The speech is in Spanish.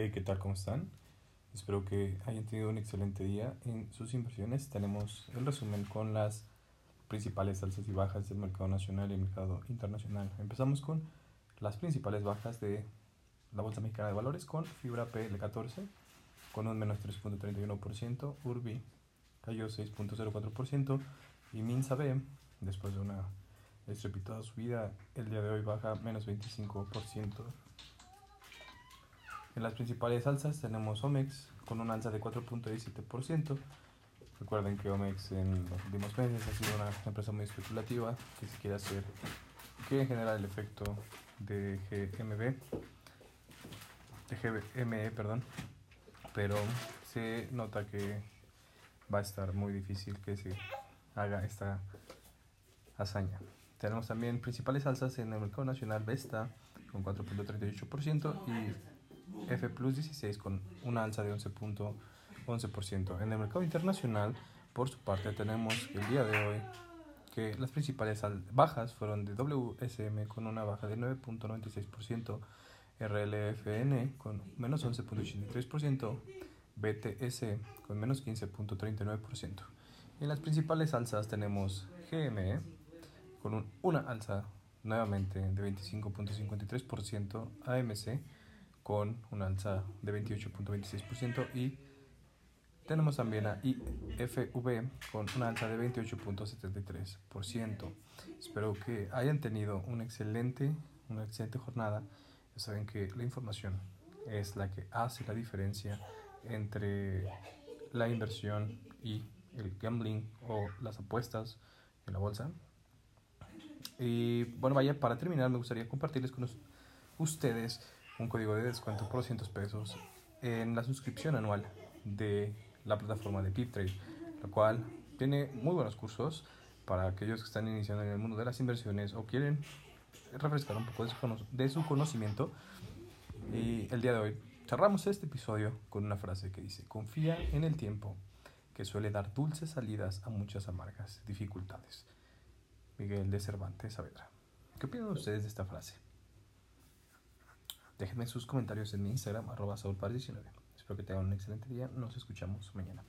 Hey, ¿qué tal? ¿Cómo están? Espero que hayan tenido un excelente día en sus inversiones. Tenemos el resumen con las principales alzas y bajas del mercado nacional y el mercado internacional. Empezamos con las principales bajas de la Bolsa Mexicana de Valores con Fibra PL14 con un menos 3.31%, Urbi cayó 6.04% y Minsa B, después de una estrepitosa subida, el día de hoy baja menos 25%. En las principales alzas tenemos Omex con una alza de 4.17%. Recuerden que Omex en los últimos meses ha sido una empresa muy especulativa que se quiere hacer, que genera el efecto de GMB, de GME, perdón, pero se nota que va a estar muy difícil que se haga esta hazaña. Tenemos también principales alzas en el mercado nacional Vesta con 4.38% y F Plus 16 con una alza de 11.11%. En el mercado internacional, por su parte, tenemos el día de hoy que las principales bajas fueron de WSM con una baja de 9.96%, RLFN con menos 11.83%, BTS con menos 15.39%. En las principales alzas tenemos GME con una alza nuevamente de 25.53%, AMC con una alza de 28.26% y tenemos también a IFV con una alza de 28.73%. Espero que hayan tenido una excelente, una excelente jornada. Ya saben que la información es la que hace la diferencia entre la inversión y el gambling o las apuestas en la bolsa. Y bueno, vaya, para terminar me gustaría compartirles con ustedes un código de descuento por 200 pesos en la suscripción anual de la plataforma de PipTrade, la cual tiene muy buenos cursos para aquellos que están iniciando en el mundo de las inversiones o quieren refrescar un poco de su, conocimiento. Y el día de hoy cerramos este episodio con una frase que dice, confía en el tiempo, que suele dar dulces salidas a muchas amargas dificultades. Miguel de Cervantes Saavedra. ¿Qué opinan ustedes de esta frase? Déjenme sus comentarios en mi Instagram, arroba 19 Espero que tengan un excelente día. Nos escuchamos mañana.